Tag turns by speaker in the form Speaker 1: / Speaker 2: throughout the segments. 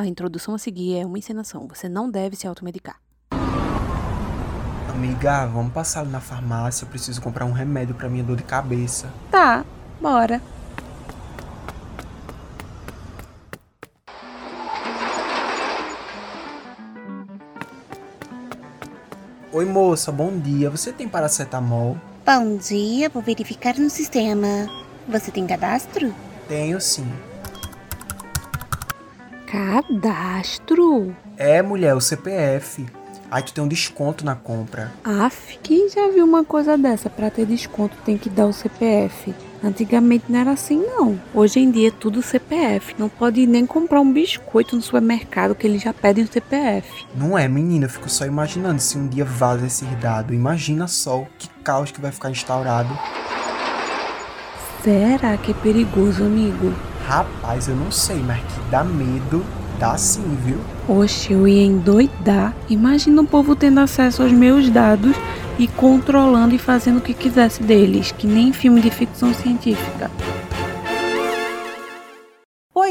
Speaker 1: A introdução a seguir é uma encenação. Você não deve se automedicar.
Speaker 2: Amiga, vamos passar ali na farmácia. Eu preciso comprar um remédio pra minha dor de cabeça.
Speaker 1: Tá, bora.
Speaker 2: Oi, moça, bom dia. Você tem paracetamol?
Speaker 3: Bom dia, vou verificar no sistema. Você tem cadastro?
Speaker 2: Tenho sim.
Speaker 1: Cadastro?
Speaker 2: É, mulher, o CPF. Aí tu tem um desconto na compra.
Speaker 1: Aff, quem já viu uma coisa dessa? Pra ter desconto tem que dar o CPF. Antigamente não era assim, não. Hoje em dia é tudo CPF. Não pode nem comprar um biscoito no supermercado que eles já pedem o CPF.
Speaker 2: Não é, menina, eu fico só imaginando se um dia vaza esse dado. Imagina só que caos que vai ficar instaurado.
Speaker 1: Será que é perigoso, amigo?
Speaker 2: Rapaz, eu não sei, mas que dá medo, dá sim, viu?
Speaker 1: Oxe, eu ia endoidar. Imagina o povo tendo acesso aos meus dados e controlando e fazendo o que quisesse deles, que nem filme de ficção científica.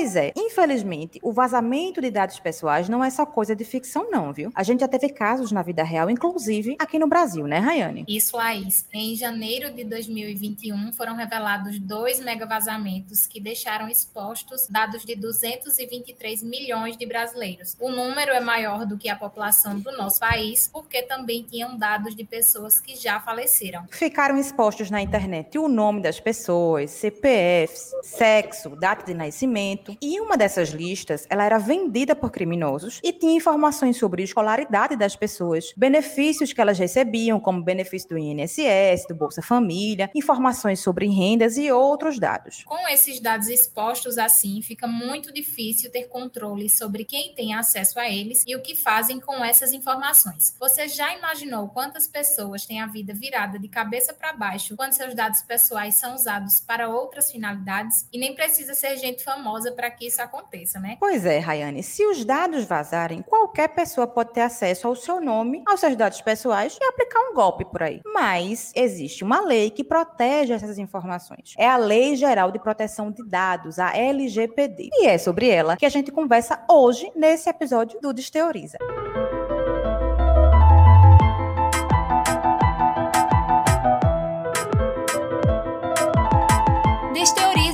Speaker 4: Pois é, infelizmente, o vazamento de dados pessoais não é só coisa de ficção, não, viu? A gente já teve casos na vida real, inclusive aqui no Brasil, né, Rayane?
Speaker 5: Isso, Laís. Em janeiro de 2021, foram revelados dois mega vazamentos que deixaram expostos dados de 223 milhões de brasileiros. O número é maior do que a população do nosso país, porque também tinham dados de pessoas que já faleceram.
Speaker 4: Ficaram expostos na internet o nome das pessoas, CPFs, sexo, data de nascimento, e uma dessas listas, ela era vendida por criminosos e tinha informações sobre a escolaridade das pessoas, benefícios que elas recebiam, como benefício do INSS, do Bolsa Família, informações sobre rendas e outros dados.
Speaker 5: Com esses dados expostos assim, fica muito difícil ter controle sobre quem tem acesso a eles e o que fazem com essas informações. Você já imaginou quantas pessoas têm a vida virada de cabeça para baixo quando seus dados pessoais são usados para outras finalidades? E nem precisa ser gente famosa para que isso aconteça, né?
Speaker 4: Pois é, Rayane, se os dados vazarem, qualquer pessoa pode ter acesso ao seu nome, aos seus dados pessoais e aplicar um golpe por aí. Mas existe uma lei que protege essas informações. É a Lei Geral de Proteção de Dados, a LGPD. E é sobre ela que a gente conversa hoje nesse episódio do Desteoriza.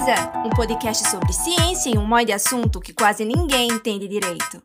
Speaker 6: Desteoriza, um podcast sobre ciência e um monte de assunto que quase ninguém entende direito.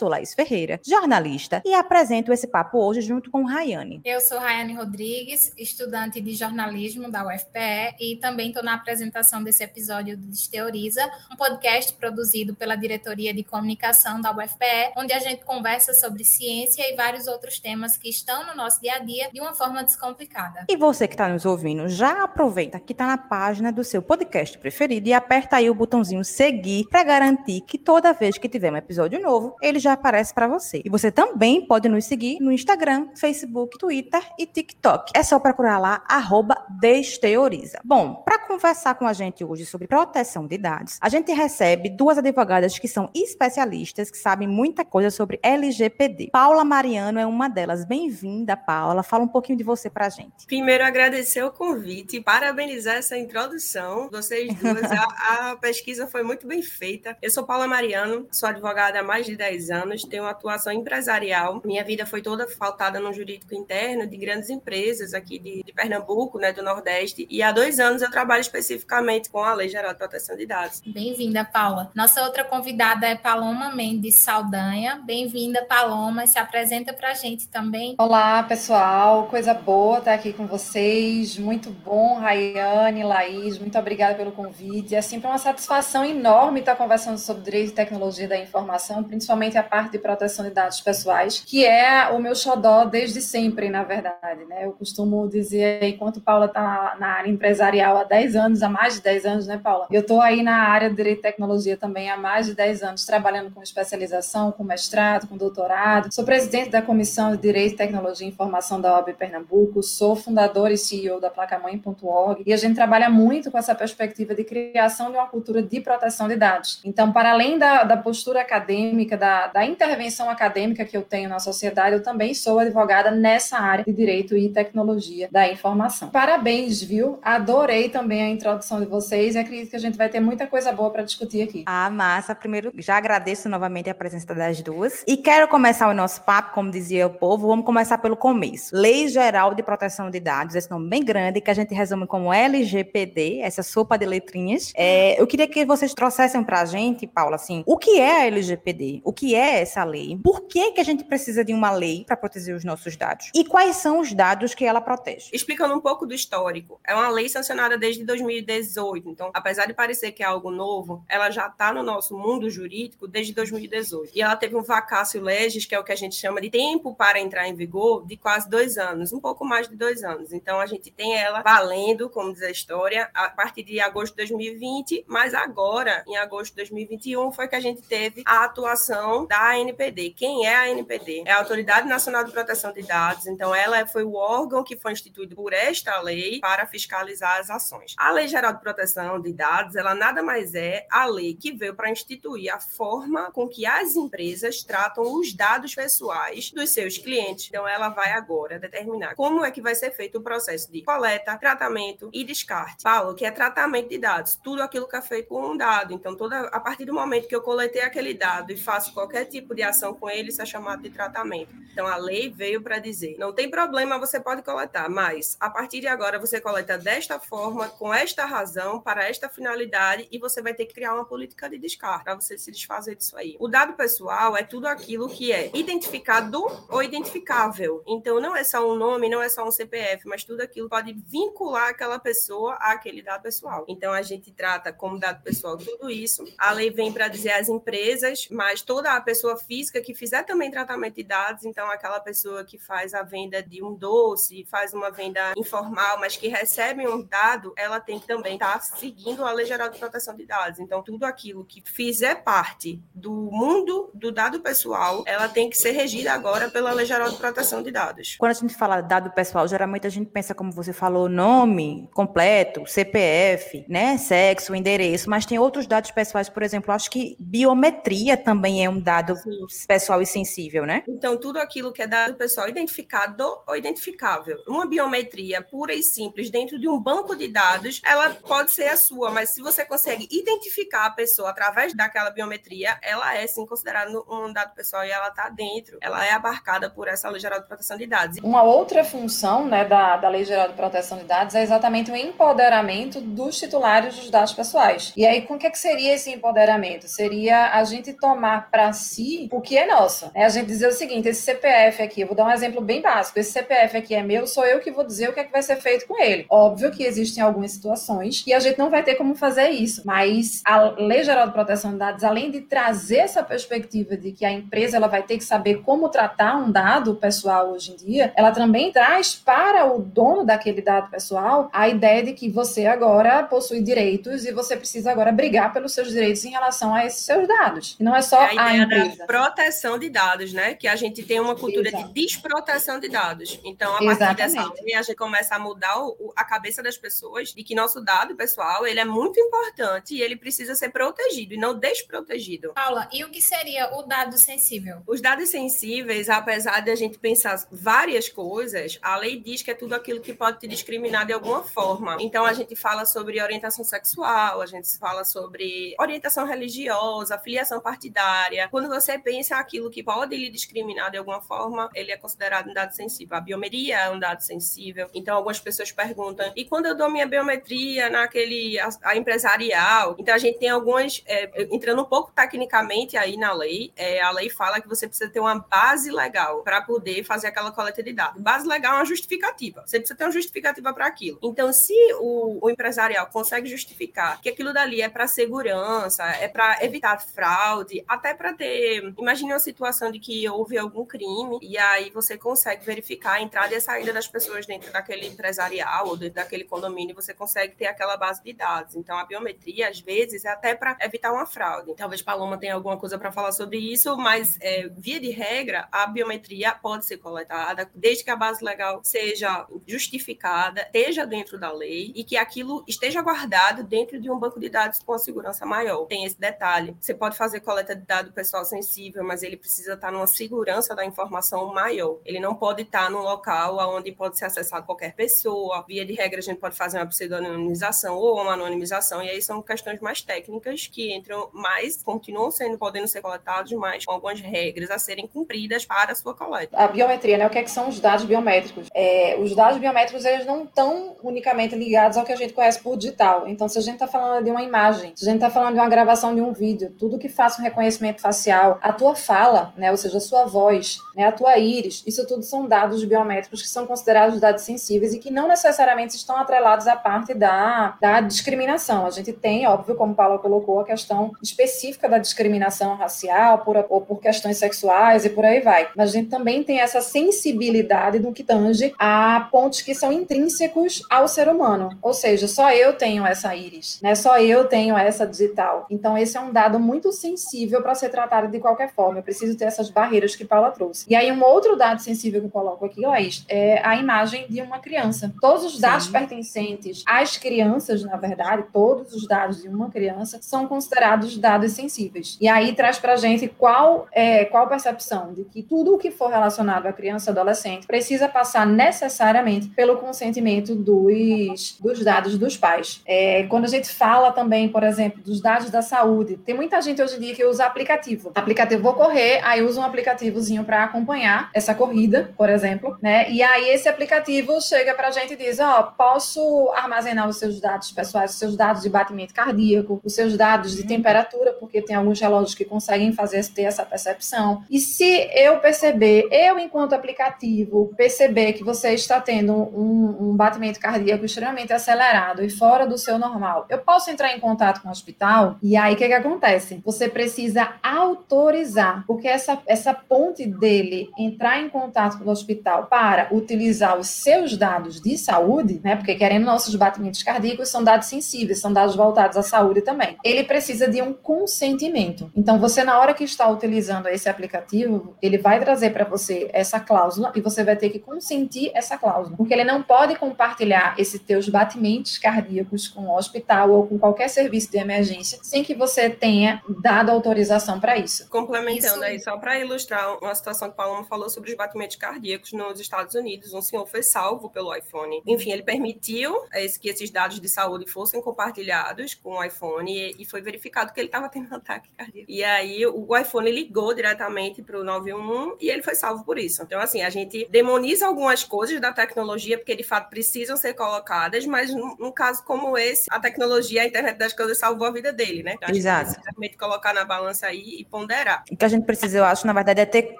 Speaker 4: Sou Laís Ferreira, jornalista, e apresento esse papo hoje junto com Rayane.
Speaker 5: Eu sou Rayane Rodrigues, estudante de jornalismo da UFPE e também estou na apresentação desse episódio do Desteoriza, um podcast produzido pela Diretoria de Comunicação da UFPE, onde a gente conversa sobre ciência e vários outros temas que estão no nosso dia a dia de uma forma descomplicada.
Speaker 4: E você que está nos ouvindo, já aproveita que está na página do seu podcast preferido e aperta aí o botãozinho seguir para garantir que toda vez que tiver um episódio novo, ele já aparece para você. E você também pode nos seguir no Instagram, Facebook, Twitter e TikTok. É só procurar lá, arroba Desteoriza. Bom, para conversar com a gente hoje sobre proteção de dados, a gente recebe duas advogadas que são especialistas, que sabem muita coisa sobre LGPD. Paula Mariano é uma delas. Bem-vinda, Paula. Fala um pouquinho de você para a gente.
Speaker 7: Primeiro, agradecer o convite, parabenizar essa introdução. Vocês duas, a, a pesquisa foi muito bem feita. Eu sou Paula Mariano, sou advogada há mais de 10 anos, tenho uma atuação empresarial. Minha vida foi toda faltada no jurídico interno de grandes empresas aqui de, de, Pernambuco, né, do Nordeste. E há dois anos eu trabalho especificamente com a Lei Geral de Proteção de Dados.
Speaker 5: Bem-vinda, Paula. Nossa outra convidada é Paloma Mendes Saldanha. Bem-vinda, Paloma. Se apresenta para a gente também.
Speaker 8: Olá, pessoal. Coisa boa estar aqui com vocês. Muito bom, Rayane, Laís. Muito obrigada pelo convite. É sempre uma satisfação enorme estar conversando sobre direito e tecnologia da informação, principalmente a parte de proteção de dados pessoais, que é o meu xodó desde sempre, na verdade. Né? Eu costumo dizer, enquanto Paula está na área empresarial há 10 10 anos, há mais de 10 anos, né, Paula? Eu estou aí na área de Direito e Tecnologia também há mais de 10 anos, trabalhando com especialização, com mestrado, com doutorado. Sou presidente da Comissão de Direito, Tecnologia e Informação da OAB Pernambuco, sou fundadora e CEO da placamãe.org e a gente trabalha muito com essa perspectiva de criação de uma cultura de proteção de dados. Então, para além da, da postura acadêmica, da, da intervenção acadêmica que eu tenho na sociedade, eu também sou advogada nessa área de Direito e Tecnologia da Informação. Parabéns, viu? Adorei também a introdução de vocês e acredito que a gente vai ter muita coisa boa para discutir aqui.
Speaker 4: Ah, massa. Primeiro, já agradeço novamente a presença das duas. E quero começar o nosso papo, como dizia o povo, vamos começar pelo começo. Lei Geral de Proteção de Dados, esse nome bem grande, que a gente resume como LGPD, essa sopa de letrinhas. É, eu queria que vocês trouxessem para a gente, Paula, assim, o que é a LGPD? O que é essa lei? Por que, que a gente precisa de uma lei para proteger os nossos dados? E quais são os dados que ela protege?
Speaker 7: Explicando um pouco do histórico, é uma lei sancionada desde 2018, então, apesar de parecer que é algo novo, ela já está no nosso mundo jurídico desde 2018. E ela teve um vacácio legis, que é o que a gente chama de tempo para entrar em vigor, de quase dois anos, um pouco mais de dois anos. Então, a gente tem ela valendo, como diz a história, a partir de agosto de 2020, mas agora, em agosto de 2021, foi que a gente teve a atuação da ANPD. Quem é a ANPD? É a Autoridade Nacional de Proteção de Dados. Então, ela foi o órgão que foi instituído por esta lei para fiscalizar as ações. A Lei Geral de Proteção de Dados, ela nada mais é a lei que veio para instituir a forma com que as empresas tratam os dados pessoais dos seus clientes. Então, ela vai agora determinar como é que vai ser feito o processo de coleta, tratamento e descarte. Paulo, que é tratamento de dados, tudo aquilo que é feito com um dado. Então, toda, a partir do momento que eu coletei aquele dado e faço qualquer tipo de ação com ele, isso é chamado de tratamento. Então, a lei veio para dizer: não tem problema, você pode coletar, mas a partir de agora você coleta desta forma, com esta razão, para esta finalidade, e você vai ter que criar uma política de descarte para você se desfazer disso aí. O dado pessoal é tudo aquilo que é identificado ou identificável. Então, não é só um nome, não é só um CPF, mas tudo aquilo pode vincular aquela pessoa àquele dado pessoal. Então, a gente trata como dado pessoal tudo isso. A lei vem para dizer as empresas, mas toda a pessoa física que fizer também tratamento de dados, então aquela pessoa que faz a venda de um doce, faz uma venda informal, mas que recebe um dado, ela tem que também estar tá seguindo a Lei Geral de Proteção de Dados. Então, tudo aquilo que fizer parte do mundo do dado pessoal, ela tem que ser regida agora pela Lei Geral de Proteção de Dados.
Speaker 4: Quando a gente fala dado pessoal, geralmente a gente pensa, como você falou, nome completo, CPF, né, sexo, endereço, mas tem outros dados pessoais, por exemplo, acho que biometria também é um dado Sim. pessoal e sensível, né?
Speaker 7: Então, tudo aquilo que é dado pessoal identificado ou identificável. Uma biometria pura e simples dentro de um banco de dados, ela pode ser a sua, mas se você consegue identificar a pessoa através daquela biometria, ela é sim considerada um dado pessoal e ela está dentro, ela é abarcada por essa Lei Geral de Proteção de Dados.
Speaker 8: Uma outra função né, da, da Lei Geral de Proteção de Dados é exatamente o empoderamento dos titulares dos dados pessoais. E aí, com o que, é que seria esse empoderamento? Seria a gente tomar para si o que é nosso. É a gente dizer o seguinte: esse CPF aqui, eu vou dar um exemplo bem básico, esse CPF aqui é meu, sou eu que vou dizer o que é que vai ser feito com ele. Óbvio que existem algumas situações que a gente não vai ter como fazer isso, mas a Lei Geral de Proteção de Dados, além de trazer essa perspectiva de que a empresa ela vai ter que saber como tratar um dado pessoal hoje em dia, ela também traz para o dono daquele dado pessoal a ideia de que você agora possui direitos e você precisa agora brigar pelos seus direitos em relação a esses seus dados. E não é só
Speaker 7: é a,
Speaker 8: a empresa.
Speaker 7: Proteção de dados, né? Que a gente tem uma cultura Exato. de desproteção de dados. Então, a partir Exatamente. dessa lei, a gente começa a mudar o, a cabeça das pessoas de que nosso dado pessoal ele é muito importante e ele precisa ser protegido e não desprotegido.
Speaker 5: Paula, e o que seria o dado sensível?
Speaker 7: Os dados sensíveis, apesar de a gente pensar várias coisas, a lei diz que é tudo aquilo que pode te discriminar de alguma forma. Então, a gente fala sobre orientação sexual, a gente fala sobre orientação religiosa, filiação partidária. Quando você pensa aquilo que pode lhe discriminar de alguma forma, ele é considerado um dado sensível. A biometria é um dado sensível. Então, algumas pessoas perguntam: e quando eu dou minha biometria naquele a, a empresarial? Então, a gente tem algumas, é, entrando um pouco tecnicamente aí na lei, é, a lei fala que você precisa ter uma base legal para poder fazer aquela coleta de dados. Base legal é uma justificativa. Você precisa ter uma justificativa para aquilo. Então, se o, o empresarial consegue justificar que aquilo dali é para segurança, é para evitar fraude, até para ter. Imagine uma situação de que houve algum crime e aí você consegue verificar a entrada e a saída das pessoas dentro daquele empresarial ou dentro daquele condomínio. Você você consegue ter aquela base de dados. Então, a biometria, às vezes, é até para evitar uma fraude. Talvez Paloma tenha alguma coisa para falar sobre isso, mas, é, via de regra, a biometria pode ser coletada desde que a base legal seja justificada, esteja dentro da lei e que aquilo esteja guardado dentro de um banco de dados com a segurança maior. Tem esse detalhe. Você pode fazer coleta de dado pessoal sensível, mas ele precisa estar numa segurança da informação maior. Ele não pode estar num local onde pode ser acessado qualquer pessoa. Via de regra, a gente pode fazer uma pseudonimização ou uma anonimização, e aí são questões mais técnicas que entram mais, continuam sendo, podendo ser coletados, mas com algumas regras a serem cumpridas para a sua coleta.
Speaker 8: A biometria, né? O que, é que são os dados biométricos? É, os dados biométricos, eles não estão unicamente ligados ao que a gente conhece por digital. Então, se a gente está falando de uma imagem, se a gente está falando de uma gravação de um vídeo, tudo que faça um reconhecimento facial, a tua fala, né? Ou seja, a sua voz, né? A tua íris, isso tudo são dados biométricos que são considerados dados sensíveis e que não necessariamente estão atrelados à parte da, da discriminação. A gente tem, óbvio, como Paula colocou, a questão específica da discriminação racial por, ou por questões sexuais e por aí vai. Mas a gente também tem essa sensibilidade do que tange a pontos que são intrínsecos ao ser humano. Ou seja, só eu tenho essa íris, né? Só eu tenho essa digital. Então, esse é um dado muito sensível para ser tratado de qualquer forma. Eu preciso ter essas barreiras que Paula trouxe. E aí, um outro dado sensível que eu coloco aqui, Laís, é a imagem de uma criança. Todos os dados Sim. pertencentes às crianças, na verdade, todos os dados de uma criança são considerados dados sensíveis. E aí traz para gente qual é qual percepção de que tudo o que for relacionado à criança e adolescente precisa passar necessariamente pelo consentimento dos, dos dados dos pais. É, quando a gente fala também, por exemplo, dos dados da saúde, tem muita gente hoje em dia que usa aplicativo. Aplicativo, vou correr, aí usa um aplicativozinho para acompanhar essa corrida, por exemplo, né? E aí esse aplicativo chega para a gente e diz, ó, oh, posso armazenar os seus dados pessoais, os seus dados de batimento cardíaco, os seus dados de uhum. temperatura, porque tem alguns relógios que conseguem fazer ter essa percepção. E se eu perceber, eu enquanto aplicativo, perceber que você está tendo um, um batimento cardíaco extremamente acelerado e fora do seu normal, eu posso entrar em contato com o hospital? E aí o que, que acontece? Você precisa autorizar, porque essa, essa ponte dele entrar em contato com o hospital para utilizar os seus dados de saúde, né? Porque querendo nossos batimentos cardíacos são dados sensíveis, são dados voltados à saúde também. Ele precisa de um consentimento. Então, você, na hora que está utilizando esse aplicativo, ele vai trazer para você essa cláusula e você vai ter que consentir essa cláusula. Porque ele não pode compartilhar esses teus batimentos cardíacos com o hospital ou com qualquer serviço de emergência sem que você tenha dado autorização para isso.
Speaker 7: Complementando isso... aí, só para ilustrar uma situação que o Paloma falou sobre os batimentos cardíacos nos Estados Unidos, um senhor foi salvo pelo iPhone. Enfim, ele permitiu que esses dados de saúde fossem compartilhados com o iPhone e foi verificado que ele estava tendo um ataque cardíaco. E aí o iPhone ligou diretamente para o 911 e ele foi salvo por isso. Então, assim, a gente demoniza algumas coisas da tecnologia porque de fato precisam ser colocadas, mas num, caso como esse, a tecnologia, a internet das coisas salvou a vida dele, né? Então,
Speaker 4: Exato.
Speaker 7: realmente colocar na balança aí ponderar.
Speaker 4: O que a gente precisa, eu acho, na verdade, é ter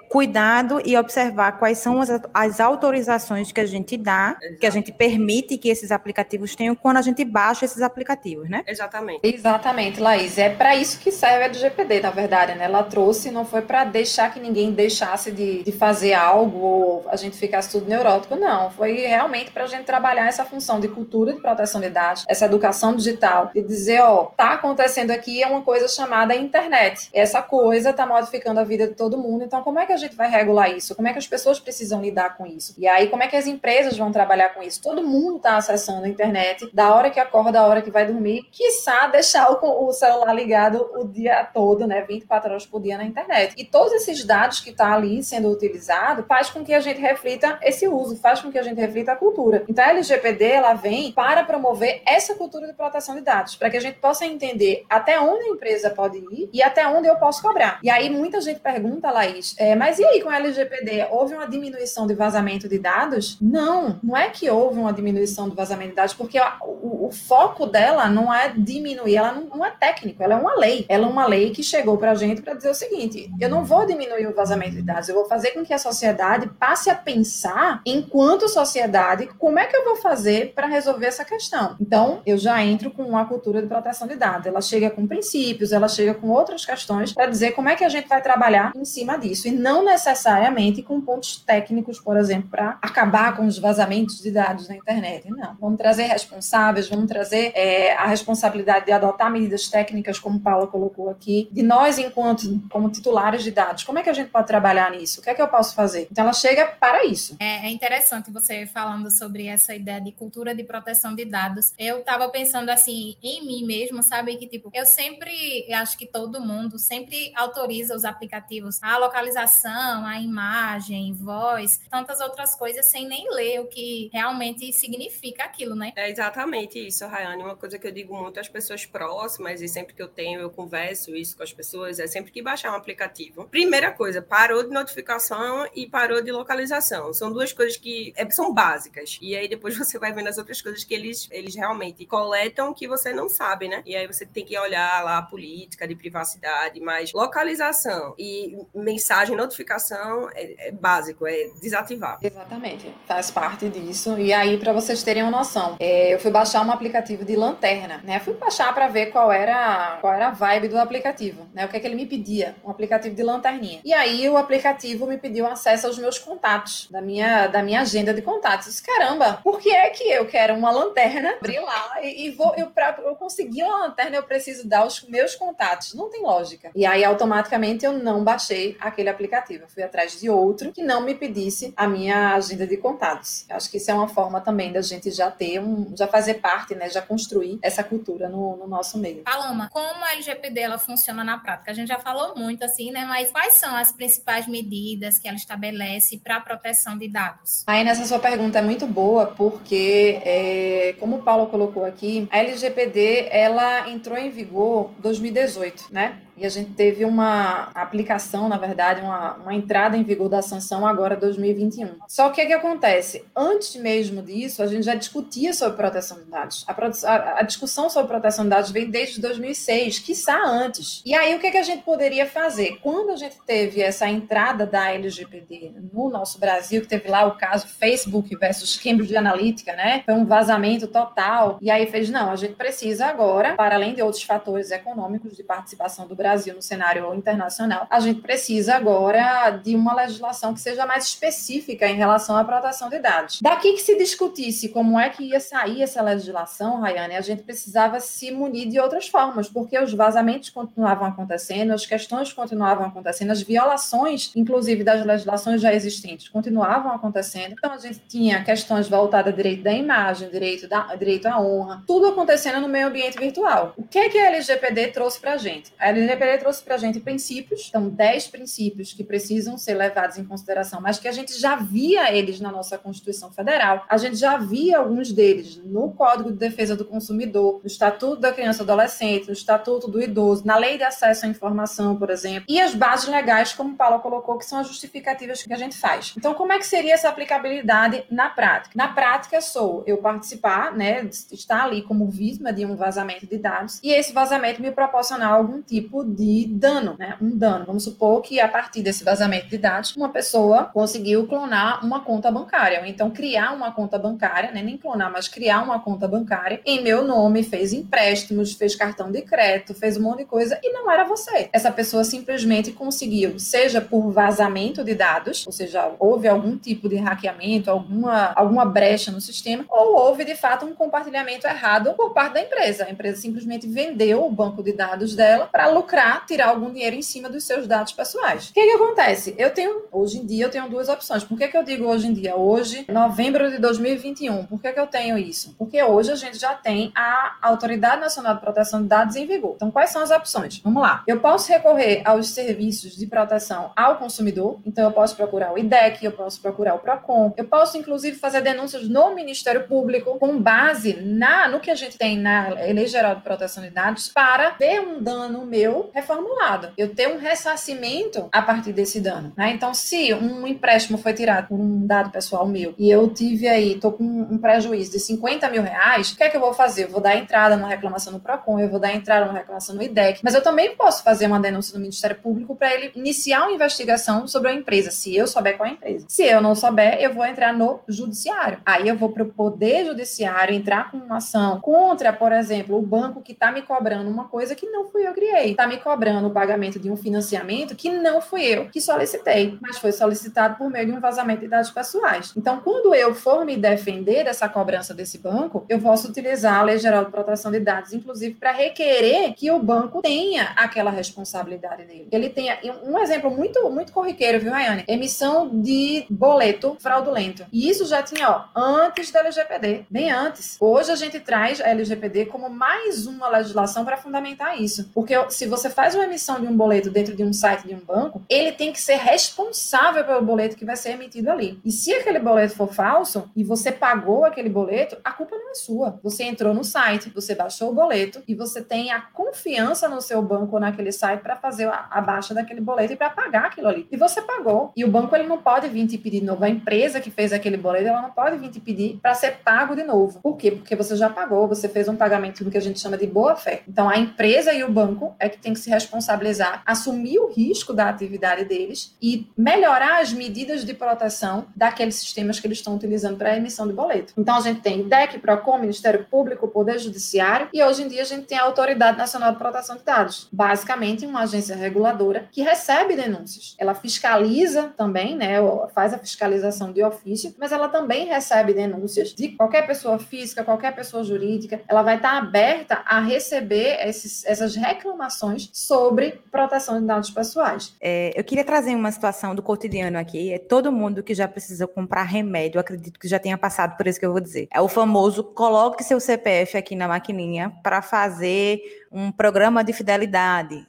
Speaker 4: cuidado e observar quais são as, as autorizações que a gente dá, Exato. que a gente permite que esses aplicativos tenham quando a gente baixa esses aplicativos, né?
Speaker 7: Exatamente.
Speaker 8: Exatamente, Laís. É para isso que serve a LGPD, na verdade, né? Ela trouxe, não foi para deixar que ninguém deixasse de, de fazer algo ou a gente ficasse tudo neurótico, não. Foi realmente para a gente trabalhar essa função de cultura de proteção de dados, essa educação digital, de dizer, ó, tá acontecendo aqui é uma coisa chamada internet. Essa coisa tá modificando a vida de todo mundo, então como é que a gente vai regular isso? Como é que as pessoas precisam lidar com isso? E aí, como é que as empresas vão trabalhar com isso? Todo mundo está acessando a internet da hora que acorda, da hora que vai dormir, quiçá deixar o, o celular ligado o dia todo, né? 24 horas por dia na internet. E todos esses dados que estão tá ali sendo utilizados faz com que a gente reflita esse uso, faz com que a gente reflita a cultura. Então, a LGPD, ela vem para promover essa cultura de proteção de dados, para que a gente possa entender até onde a empresa pode ir e até onde eu posso cobrar. E aí, muita gente pergunta, Laís, é, mas e aí com a LGPD? Houve uma diminuição de vazamento de dados? Não, não é que houve uma diminuição do vazamento de dados, porque o, o, foco dela não é diminuir, ela não, não, é técnico, ela é uma lei. Ela é uma lei que chegou para a gente para dizer o seguinte: eu não vou diminuir o vazamento de dados, eu vou fazer com que a sociedade passe a pensar, enquanto sociedade, como é que eu vou fazer para resolver essa questão. Então, eu já entro com uma cultura de proteção de dados. Ela chega com princípios, ela chega com outras questões para dizer como é que a gente vai trabalhar em cima disso, e não necessariamente com pontos técnicos, por exemplo, para acabar com os vazamentos de dados na internet. Não. Vamos trazer responsáveis, vamos trazer é, a responsabilidade de adotar medidas técnicas, como Paula colocou aqui, de nós, enquanto como titulares de dados, como é que a gente pode trabalhar nisso? O que é que eu posso fazer? Então, ela chega para isso.
Speaker 5: É, é interessante você falando sobre essa ideia de cultura de proteção de dados. Eu estava pensando assim em mim mesmo, sabe? Que tipo, eu sempre, acho que todo mundo sempre autoriza os aplicativos, a localização, a imagem, voz, tantas outras coisas, sem nem ler o que realmente significa aquilo, né?
Speaker 7: É exatamente isso, Rayane. Uma coisa que eu digo muito às pessoas próximas, e sempre que eu tenho, eu converso isso com as pessoas, é sempre que baixar um aplicativo. Primeira coisa, parou de notificação e parou de localização. São duas coisas que é, são básicas. E aí depois você vai vendo as outras coisas que eles, eles realmente coletam que você não sabe, né? E aí você tem que olhar lá a política de privacidade, mas localização e mensagem, notificação é, é básico, é desativar.
Speaker 8: Exatamente, faz parte disso. E aí, para vocês terem uma noção, é, eu fui baixar um aplicativo de lanterna, né? Fui baixar para ver qual era, qual era a vibe do aplicativo, né? O que é que ele me pedia? Um aplicativo de lanterninha. E aí o aplicativo me pediu acesso aos meus contatos, da minha, da minha agenda de contatos. Eu disse, Caramba, por que é que eu quero uma lanterna, abrir lá e, e vou, eu, pra eu conseguir uma lanterna, eu preciso dar os meus contatos. Não tem lógica. E aí, automaticamente, eu não baixei aquele aplicativo. Eu fui atrás de outro que não me pedisse a minha agenda de contatos. Eu acho que isso é uma forma também da gente já ter um, já fazer parte, né, já construir essa cultura no, no nosso meio.
Speaker 5: Paloma, como a LGPD ela funciona na prática? A gente já falou muito assim, né, mas quais são as principais medidas que ela estabelece para a proteção de dados?
Speaker 8: Aí nessa sua pergunta é muito boa, porque é, como o Paulo colocou aqui, a LGPD ela entrou em vigor 2018, né? E a gente teve uma aplicação, na verdade, uma, uma entrada em vigor da sanção agora 2021. Só que o que acontece? Antes mesmo disso, a gente já discutia sobre proteção de dados. A, a, a discussão sobre proteção de dados vem desde 2006, quiçá antes. E aí, o que, que a gente poderia fazer? Quando a gente teve essa entrada da LGPD no nosso Brasil, que teve lá o caso Facebook versus Cambridge Analytica, né? Foi um vazamento total. E aí fez, não, a gente precisa agora, para além de outros fatores econômicos de participação do Brasil, Brasil no cenário internacional, a gente precisa agora de uma legislação que seja mais específica em relação à proteção de dados. Daqui que se discutisse como é que ia sair essa legislação, Rayane, a gente precisava se munir de outras formas, porque os vazamentos continuavam acontecendo, as questões continuavam acontecendo, as violações, inclusive das legislações já existentes, continuavam acontecendo. Então a gente tinha questões voltadas a direito da imagem, direito, da, direito à honra, tudo acontecendo no meio ambiente virtual. O que é que a LGPD trouxe para a gente? A LGPD LGPD trouxe para a gente princípios, então 10 princípios que precisam ser levados em consideração, mas que a gente já via eles na nossa Constituição Federal, a gente já via alguns deles no Código de Defesa do Consumidor, no Estatuto da Criança e Adolescente, no Estatuto do Idoso, na Lei de Acesso à Informação, por exemplo, e as bases legais, como o Paulo colocou, que são as justificativas que a gente faz. Então, como é que seria essa aplicabilidade na prática? Na prática, sou eu participar, né, estar ali como vítima de um vazamento de dados e esse vazamento me proporcionar algum tipo de dano, né? Um dano. Vamos supor que a partir desse vazamento de dados, uma pessoa conseguiu clonar uma conta bancária, ou então criar uma conta bancária, né? nem clonar, mas criar uma conta bancária em meu nome, fez empréstimos, fez cartão de crédito, fez um monte de coisa e não era você. Essa pessoa simplesmente conseguiu, seja por vazamento de dados, ou seja, houve algum tipo de hackeamento, alguma, alguma brecha no sistema, ou houve de fato um compartilhamento errado por parte da empresa. A empresa simplesmente vendeu o banco de dados dela para lucrar para tirar algum dinheiro em cima dos seus dados pessoais. O que, que acontece? Eu tenho, hoje em dia, eu tenho duas opções. Por que, que eu digo hoje em dia? Hoje, novembro de 2021. Por que, que eu tenho isso? Porque hoje a gente já tem a Autoridade Nacional de Proteção de Dados em vigor. Então, quais são as opções? Vamos lá. Eu posso recorrer aos serviços de proteção ao consumidor. Então, eu posso procurar o IDEC, eu posso procurar o PROCON. Eu posso, inclusive, fazer denúncias no Ministério Público com base na, no que a gente tem na Lei Geral de Proteção de Dados para ver um dano meu reformulado. Eu tenho um ressarcimento a partir desse dano. Né? Então, se um empréstimo foi tirado por um dado pessoal meu e eu tive aí, tô com um prejuízo de 50 mil reais, o que é que eu vou fazer? Eu vou dar entrada numa reclamação no PROCON, eu vou dar entrada numa reclamação no IDEC, mas eu também posso fazer uma denúncia no Ministério Público para ele iniciar uma investigação sobre a empresa, se eu souber qual é a empresa. Se eu não souber, eu vou entrar no judiciário. Aí eu vou para o Poder Judiciário entrar com uma ação contra, por exemplo, o banco que está me cobrando uma coisa que não fui eu criei. Está me cobrando o pagamento de um financiamento que não fui eu que solicitei, mas foi solicitado por meio de um vazamento de dados pessoais. Então, quando eu for me defender dessa cobrança desse banco, eu posso utilizar a Lei Geral de Proteção de Dados, inclusive, para requerer que o banco tenha aquela responsabilidade dele. Ele tenha um exemplo muito, muito corriqueiro, viu, Rayane? Emissão de boleto fraudulento. E isso já tinha, ó, antes da LGPD, bem antes. Hoje a gente traz a LGPD como mais uma legislação para fundamentar isso. Porque se você faz uma emissão de um boleto dentro de um site de um banco, ele tem que ser responsável pelo boleto que vai ser emitido ali. E se aquele boleto for falso e você pagou aquele boleto, a culpa não é sua. Você entrou no site, você baixou o boleto e você tem a confiança no seu banco ou naquele site para fazer a, baixa daquele boleto e para pagar aquilo ali. E você pagou. E o banco ele não pode vir te pedir de novo. A empresa que fez aquele boleto, ela não pode vir te pedir para ser pago de novo. Por quê? Porque você já pagou, você fez um pagamento que a gente chama de boa fé. Então a empresa e o banco é que tem que se responsabilizar, assumir o risco da atividade deles e melhorar as medidas de proteção daqueles sistemas que eles estão utilizando para a emissão de boleto. Então a gente tem DEC, PROCON, Ministério Público, Poder Judiciário e hoje em dia a gente tem a Autoridade Nacional de Proteção de Dados, basicamente uma agência reguladora que recebe denúncias. Ela fiscaliza também, né, faz a fiscalização de ofício, mas ela também recebe denúncias de qualquer pessoa física, qualquer pessoa jurídica. Ela vai estar aberta a receber esses, essas reclamações sobre proteção de dados pessoais.
Speaker 4: É, eu queria trazer uma situação do cotidiano aqui. É todo mundo que já precisa comprar remédio, acredito que já tenha passado por isso que eu vou dizer. É o famoso coloque seu CPF aqui na maquininha para fazer um programa de fidelidade,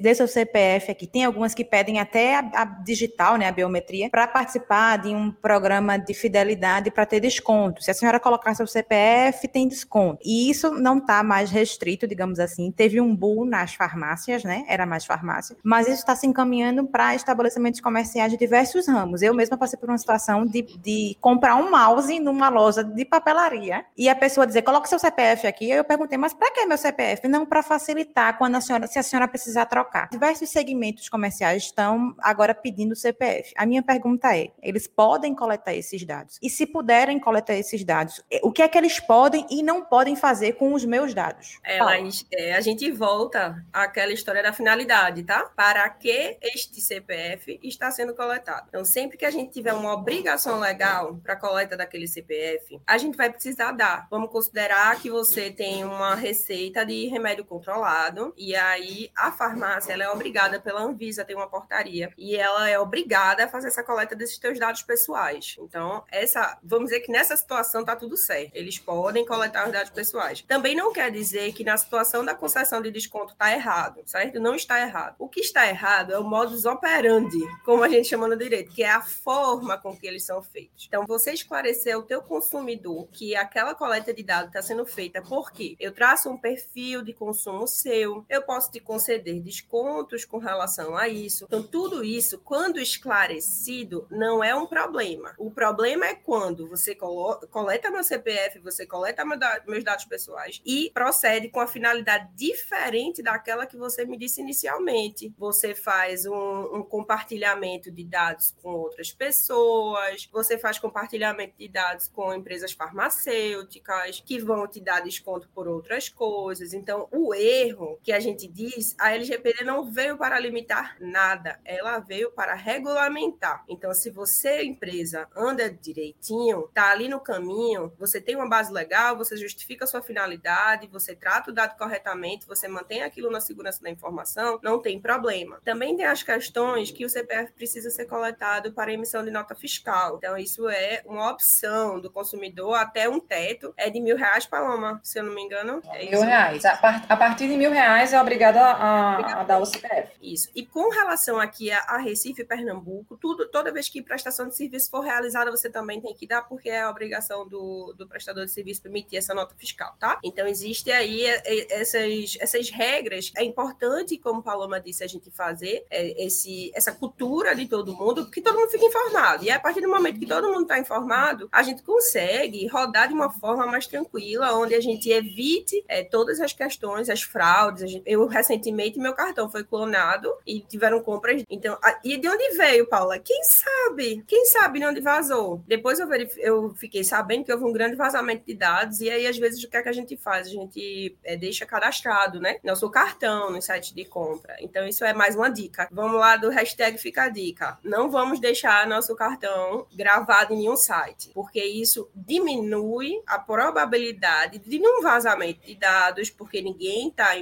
Speaker 4: dê seu CPF aqui. Tem algumas que pedem até a, a digital, né, a biometria, para participar de um programa de fidelidade para ter desconto. Se a senhora colocar seu CPF, tem desconto. E isso não está mais restrito, digamos assim. Teve um boom nas farmácias, né? Era mais farmácia, mas isso está se encaminhando para estabelecimentos comerciais de diversos ramos. Eu mesma passei por uma situação de, de comprar um mouse numa loja de papelaria e a pessoa dizer, coloque seu CPF aqui. Eu perguntei, mas para que meu CPF? Não, para facilitar quando a senhora, se a senhora precisar trocar. Diversos segmentos comerciais estão agora pedindo CPF. A minha pergunta é: eles podem coletar esses dados? E se puderem coletar esses dados, é, o que é que eles podem e não podem fazer com os meus dados?
Speaker 7: É, mas, é, a gente volta àquela história da finalidade, tá? Para que este CPF está sendo coletado? Então, sempre que a gente tiver uma obrigação legal para coleta daquele CPF, a gente vai precisar dar. Vamos considerar que você tem uma receita de remédio controlado, e aí a farmácia ela é obrigada pela Anvisa a ter uma portaria, e ela é obrigada a fazer essa coleta desses teus dados pessoais. Então, essa, vamos dizer que nessa situação tá tudo certo. Eles podem coletar os dados pessoais. Também não quer dizer que na situação da concessão de desconto tá errado, certo? Não está errado. O que está errado é o modus operandi, como a gente chama no direito, que é a forma com que eles são feitos. Então, você esclarecer ao teu consumidor que aquela coleta de dados está sendo feita porque eu traço um perfil de consumo consumo seu, eu posso te conceder descontos com relação a isso. Então, tudo isso, quando esclarecido, não é um problema. O problema é quando você coleta meu CPF, você coleta meus dados pessoais e procede com a finalidade diferente daquela que você me disse inicialmente. Você faz um, um compartilhamento de dados com outras pessoas, você faz compartilhamento de dados com empresas farmacêuticas que vão te dar desconto por outras coisas. Então, o erro que a gente diz, a LGPD não veio para limitar nada, ela veio para regulamentar. Então, se você, empresa, anda direitinho, tá ali no caminho, você tem uma base legal, você justifica a sua finalidade, você trata o dado corretamente, você mantém aquilo na segurança da informação, não tem problema. Também tem as questões que o CPF precisa ser coletado para emissão de nota fiscal. Então, isso é uma opção do consumidor até um teto, é de mil reais, Paloma, se eu não me engano. É
Speaker 8: mil reais. A, par a partir de mil reais é obrigada a, a, dar o CPF.
Speaker 7: Isso. E com relação aqui a, a Recife e Pernambuco, tudo, toda vez que prestação de serviço for realizada, você também tem que dar, porque é a obrigação do, do prestador de serviço permitir essa nota fiscal, tá? Então, existe aí é, é, essas, essas regras. É importante, como Paloma disse, a gente fazer é, esse, essa cultura de todo mundo, que todo mundo fique informado. E a partir do momento que todo mundo está informado, a gente consegue rodar de uma forma mais tranquila, onde a gente evite é, todas as questões as fraudes. Eu recentemente meu cartão foi clonado e tiveram compras. Então, a, e de onde veio, Paula? Quem sabe? Quem sabe de onde vazou? Depois eu, eu fiquei sabendo que houve um grande vazamento de dados e aí às vezes o que é que a gente faz? A gente é, deixa cadastrado, né? Nosso cartão no site de compra. Então, isso é mais uma dica. Vamos lá do hashtag Fica a Dica. Não vamos deixar nosso cartão gravado em nenhum site, porque isso diminui a probabilidade de um vazamento de dados, porque ninguém tá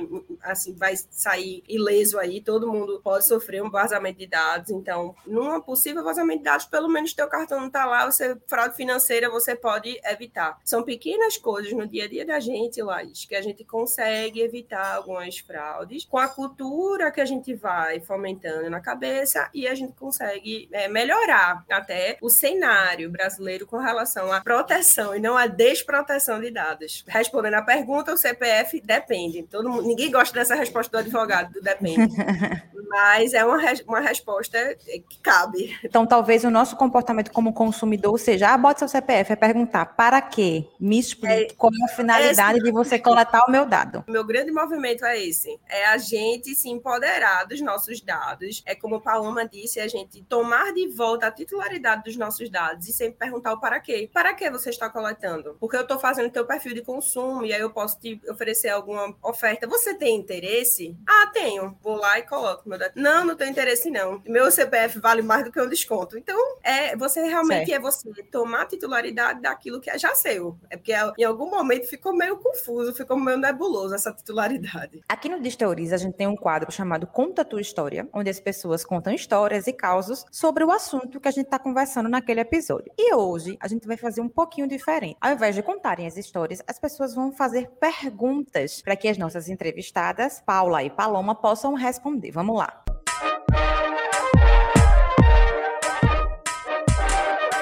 Speaker 7: assim vai sair ileso aí, todo mundo pode sofrer um vazamento de dados. Então, num possível vazamento de dados, pelo menos teu cartão não tá lá, você fraude financeira você pode evitar. São pequenas coisas no dia a dia da gente, Laís, que a gente consegue evitar algumas fraudes com a cultura que a gente vai fomentando na cabeça e a gente consegue é, melhorar até o cenário brasileiro com relação à proteção e não à desproteção de dados. Respondendo a pergunta, o CPF depende. Todo mundo, ninguém gosta dessa resposta do advogado, do depende. Mas é uma, uma resposta que cabe.
Speaker 4: Então, talvez o nosso comportamento como consumidor seja, ah, bota seu CPF, é perguntar, para quê? Me explique é, qual é a finalidade de você coletar o meu dado.
Speaker 7: O meu grande movimento é esse, é a gente se empoderar dos nossos dados, é como a Paloma disse, a gente tomar de volta a titularidade dos nossos dados e sempre perguntar o para quê. Para que você está coletando? Porque eu estou fazendo teu perfil de consumo e aí eu posso te oferecer alguma oferta. Você tem interesse? Ah, tenho. Vou lá e coloco meu dado. Não, não tenho interesse não. Meu CPF vale mais do que um desconto. Então, é você realmente certo. é você tomar a titularidade daquilo que é já seu. É porque em algum momento ficou meio confuso, ficou meio nebuloso essa titularidade.
Speaker 4: Aqui no Disteoriza a gente tem um quadro chamado Conta Tua História, onde as pessoas contam histórias e causos sobre o assunto que a gente está conversando naquele episódio. E hoje a gente vai fazer um pouquinho diferente. Ao invés de contarem as histórias, as pessoas vão fazer perguntas para que as nossas entrevistadas, Paula e Paloma, possam responder. Vamos lá.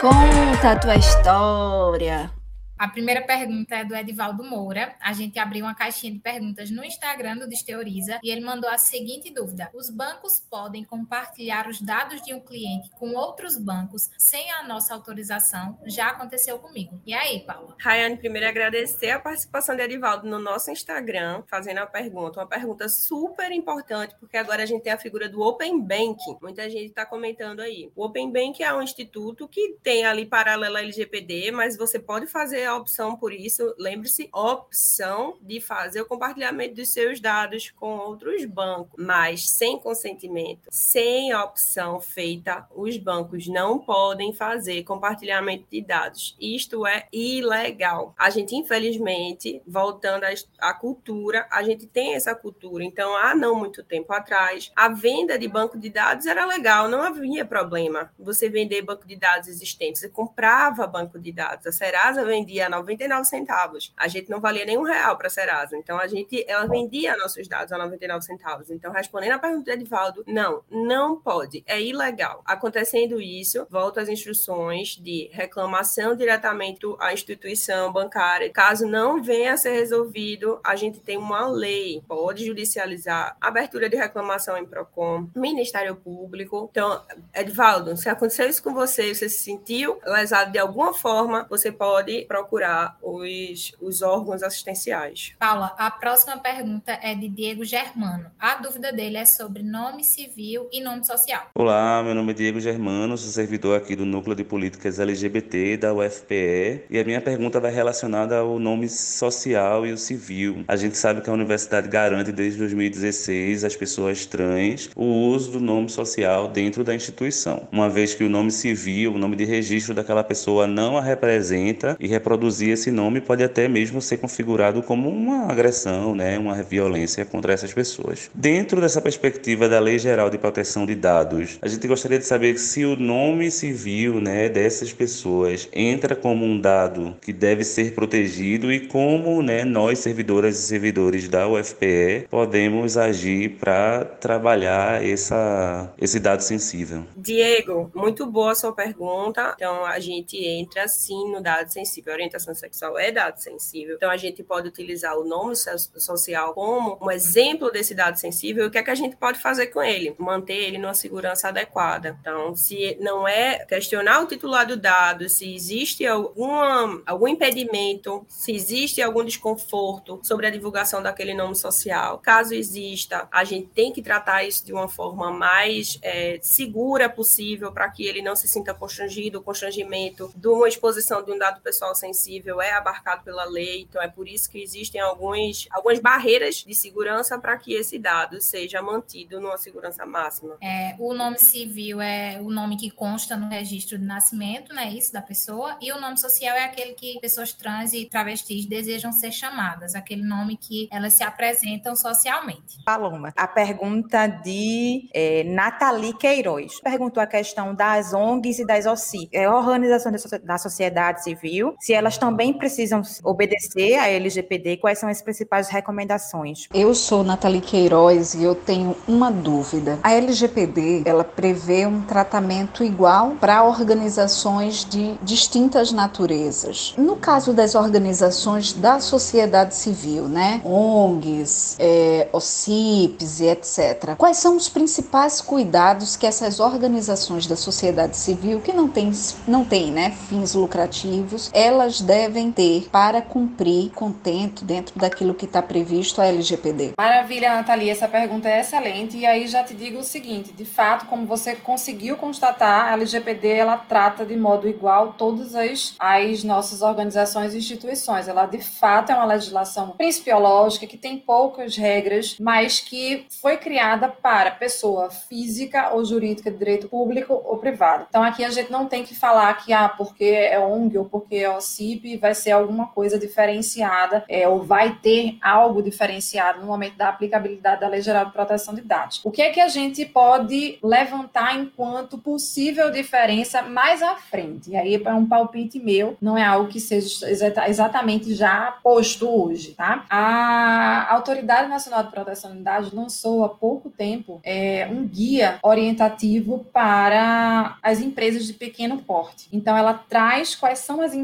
Speaker 6: Conta a tua história.
Speaker 5: A primeira pergunta é do Edivaldo Moura. A gente abriu uma caixinha de perguntas no Instagram do Desteoriza e ele mandou a seguinte dúvida: Os bancos podem compartilhar os dados de um cliente com outros bancos sem a nossa autorização? Já aconteceu comigo. E aí, Paula?
Speaker 7: Rayane, primeiro agradecer a participação de Edivaldo no nosso Instagram, fazendo a pergunta. Uma pergunta super importante, porque agora a gente tem a figura do Open Banking. Muita gente está comentando aí. O Open Banking é um instituto que tem ali paralela LGPD, mas você pode fazer a opção por isso. Lembre-se, opção de fazer o compartilhamento dos seus dados com outros bancos, mas sem consentimento, sem opção feita, os bancos não podem fazer compartilhamento de dados. Isto é ilegal. A gente, infelizmente, voltando à cultura, a gente tem essa cultura. Então, há não muito tempo atrás, a venda de banco de dados era legal, não havia problema. Você vender banco de dados existentes, você comprava banco de dados. A Serasa vendia vendia a 99 centavos. A gente não valia nenhum real para a Serasa. Então, a gente, ela vendia nossos dados a 99 centavos. Então, respondendo a pergunta do Edivaldo, não, não pode. É ilegal. Acontecendo isso, volta às instruções de reclamação diretamente à instituição bancária. Caso não venha a ser resolvido, a gente tem uma lei, pode judicializar, abertura de reclamação em PROCON, Ministério Público. Então, Edivaldo, se aconteceu isso com você, você se sentiu lesado de alguma forma, você pode procurar procurar os, os órgãos assistenciais.
Speaker 5: Paula, a próxima pergunta é de Diego Germano. A dúvida dele é sobre nome civil e nome social.
Speaker 9: Olá, meu nome é Diego Germano, sou servidor aqui do Núcleo de Políticas LGBT da UFPE e a minha pergunta vai relacionada ao nome social e o civil. A gente sabe que a universidade garante desde 2016 às pessoas trans o uso do nome social dentro da instituição, uma vez que o nome civil, o nome de registro daquela pessoa não a representa e reproduz reproduzir esse nome pode até mesmo ser configurado como uma agressão, né, uma violência contra essas pessoas. Dentro dessa perspectiva da Lei Geral de Proteção de Dados, a gente gostaria de saber se o nome civil, né, dessas pessoas entra como um dado que deve ser protegido e como, né, nós servidoras e servidores da UFPE podemos agir para trabalhar essa esse dado sensível.
Speaker 7: Diego, muito boa sua pergunta. Então a gente entra sim no dado sensível orientação sexual é dado sensível. Então, a gente pode utilizar o nome social como um exemplo desse dado sensível. O que é que a gente pode fazer com ele? Manter ele numa segurança adequada. Então, se não é questionar o titular do dado, se existe alguma, algum impedimento, se existe algum desconforto sobre a divulgação daquele nome social. Caso exista, a gente tem que tratar isso de uma forma mais é, segura possível para que ele não se sinta constrangido, constrangimento de uma exposição de um dado pessoal sem sensível é abarcado pela lei, então é por isso que existem alguns, algumas barreiras de segurança para que esse dado seja mantido numa segurança máxima.
Speaker 5: É, o nome civil é o nome que consta no registro de nascimento, né, isso da pessoa, e o nome social é aquele que pessoas trans e travestis desejam ser chamadas, aquele nome que elas se apresentam socialmente.
Speaker 4: Paloma, a pergunta de é, Nathalie Queiroz perguntou a questão das ONGs e das OCI, é, organizações da sociedade civil, se elas também precisam obedecer à LGPD, quais são as principais recomendações?
Speaker 10: Eu sou Nathalie Queiroz e eu tenho uma dúvida. A LGPD, ela prevê um tratamento igual para organizações de distintas naturezas. No caso das organizações da sociedade civil, né, ONGs, é, OCIPs e etc. Quais são os principais cuidados que essas organizações da sociedade civil que não têm, não tem, né, fins lucrativos, elas devem ter para cumprir contento dentro daquilo que está previsto a LGPD?
Speaker 8: Maravilha, Nathalie, essa pergunta é excelente e aí já te digo o seguinte, de fato, como você conseguiu constatar, a LGPD ela trata de modo igual todas as, as nossas organizações e instituições. Ela de fato é uma legislação principiológica que tem poucas regras, mas que foi criada para pessoa física ou jurídica de direito público ou privado. Então aqui a gente não tem que falar que ah, porque é ONG ou porque é OCIP vai ser alguma coisa diferenciada é, ou vai ter algo diferenciado no momento da aplicabilidade da Lei Geral de Proteção de Dados. O que é que a gente pode levantar enquanto possível diferença mais à frente? E aí é um palpite meu, não é algo que seja exatamente já posto hoje, tá? A Autoridade Nacional de Proteção de Dados lançou há pouco tempo é, um guia orientativo para as empresas de pequeno porte. Então, ela traz quais são as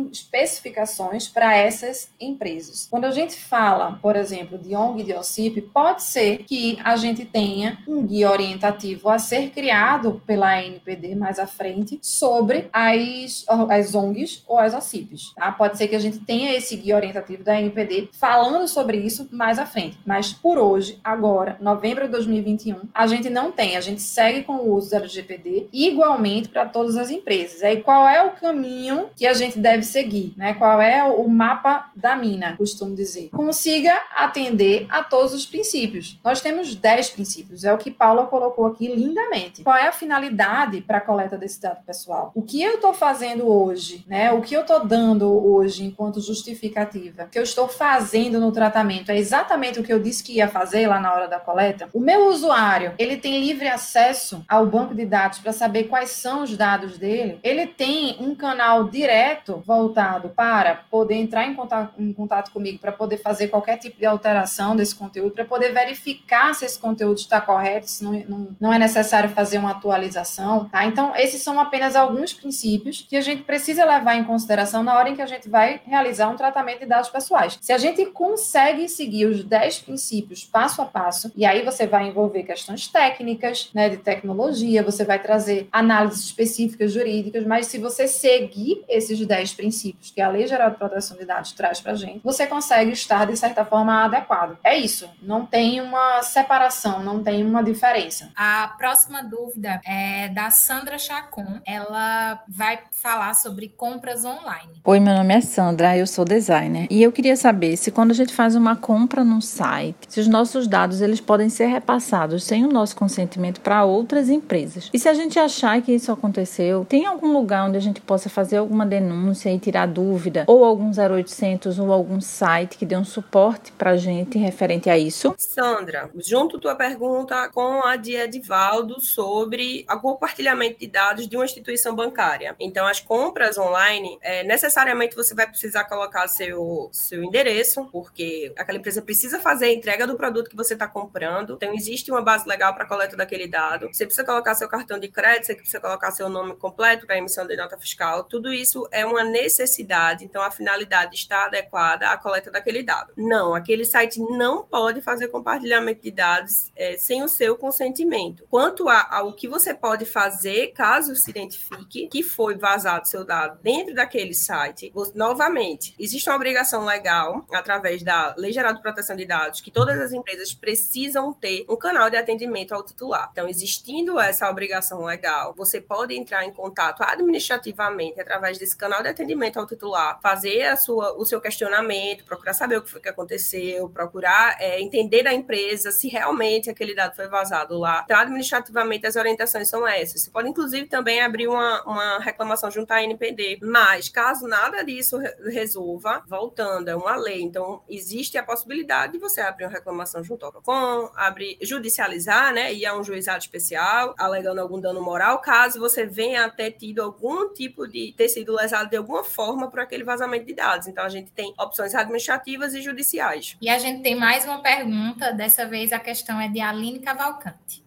Speaker 8: especificações para essas empresas. Quando a gente fala, por exemplo, de ONG e de OCIP, pode ser que a gente tenha um guia orientativo a ser criado pela NPD mais à frente sobre as, as ONGs ou as OCIPs. Tá? Pode ser que a gente tenha esse guia orientativo da NPD falando sobre isso mais à frente. Mas por hoje, agora, novembro de 2021, a gente não tem. A gente segue com o uso do LGPD igualmente para todas as empresas. Aí qual é o caminho que a gente deve seguir? Né? Qual é o mapa da mina, costumo dizer? Consiga atender a todos os princípios. Nós temos 10 princípios, é o que Paula colocou aqui lindamente. Qual é a finalidade para a coleta desse dado pessoal? O que eu estou fazendo hoje, né? O que eu estou dando hoje enquanto justificativa? O que eu estou fazendo no tratamento é exatamente o que eu disse que ia fazer lá na hora da coleta? O meu usuário, ele tem livre acesso ao banco de dados para saber quais são os dados dele? Ele tem um canal direto voltado para poder entrar em contato, em contato comigo, para poder fazer qualquer tipo de alteração desse conteúdo, para poder verificar se esse conteúdo está correto, se não, não, não é necessário fazer uma atualização, tá? Então, esses são apenas alguns princípios que a gente precisa levar em consideração na hora em que a gente vai realizar um tratamento de dados pessoais. Se a gente consegue seguir os 10 princípios passo a passo, e aí você vai envolver questões técnicas, né, de tecnologia, você vai trazer análises específicas jurídicas, mas se você seguir esses 10 princípios que a Lei Geral de Proteção de Dados traz para a gente, você consegue estar, de certa forma, adequado. É isso. Não tem uma separação, não tem uma diferença.
Speaker 5: A próxima dúvida é da Sandra Chacon. Ela vai falar sobre compras online.
Speaker 11: Oi, meu nome é Sandra, eu sou designer. E eu queria saber se quando a gente faz uma compra num site, se os nossos dados eles podem ser repassados sem o nosso consentimento para outras empresas. E se a gente achar que isso aconteceu, tem algum lugar onde a gente possa fazer alguma denúncia e tirar dúvida, ou algum 0800 ou algum site que dê um suporte para gente referente a isso?
Speaker 7: Sandra, junto tua pergunta com a de Edivaldo sobre o compartilhamento de dados de uma instituição bancária. Então, as compras online, é, necessariamente você vai precisar colocar seu, seu endereço, porque aquela empresa precisa fazer a entrega do produto que você está comprando. Então, existe uma base legal para coleta daquele dado. Você precisa colocar seu cartão de crédito, você precisa colocar seu nome completo para emissão de nota fiscal. Tudo isso é uma necessidade. Então, a finalidade está adequada à coleta daquele dado. Não, aquele site não pode fazer compartilhamento de dados é, sem o seu consentimento. Quanto ao que você pode fazer, caso se identifique que foi vazado seu dado dentro daquele site, você, novamente, existe uma obrigação legal, através da Lei Geral de proteção de dados que todas as empresas precisam ter um canal de atendimento ao titular. Então, existindo essa obrigação legal, você pode entrar em contato administrativamente através desse canal de atendimento ao titular, fazer a sua, o seu questionamento, procurar saber o que foi que aconteceu, procurar é, entender da empresa se realmente aquele dado foi vazado lá. Então, administrativamente, as orientações são essas. Você pode, inclusive, também abrir uma, uma reclamação junto à NPD. Mas, caso nada disso resolva, voltando, é uma lei. Então, existe a possibilidade de você abrir uma reclamação junto ao PROCON, abrir, judicializar, né, ir a um juizado especial, alegando algum dano moral, caso você venha a ter tido algum tipo de ter sido lesado de alguma forma por aquele vazamento de dados. Então, a gente tem opções administrativas e judiciais.
Speaker 5: E a gente tem mais uma pergunta, dessa vez a questão é de Aline Cavalcante.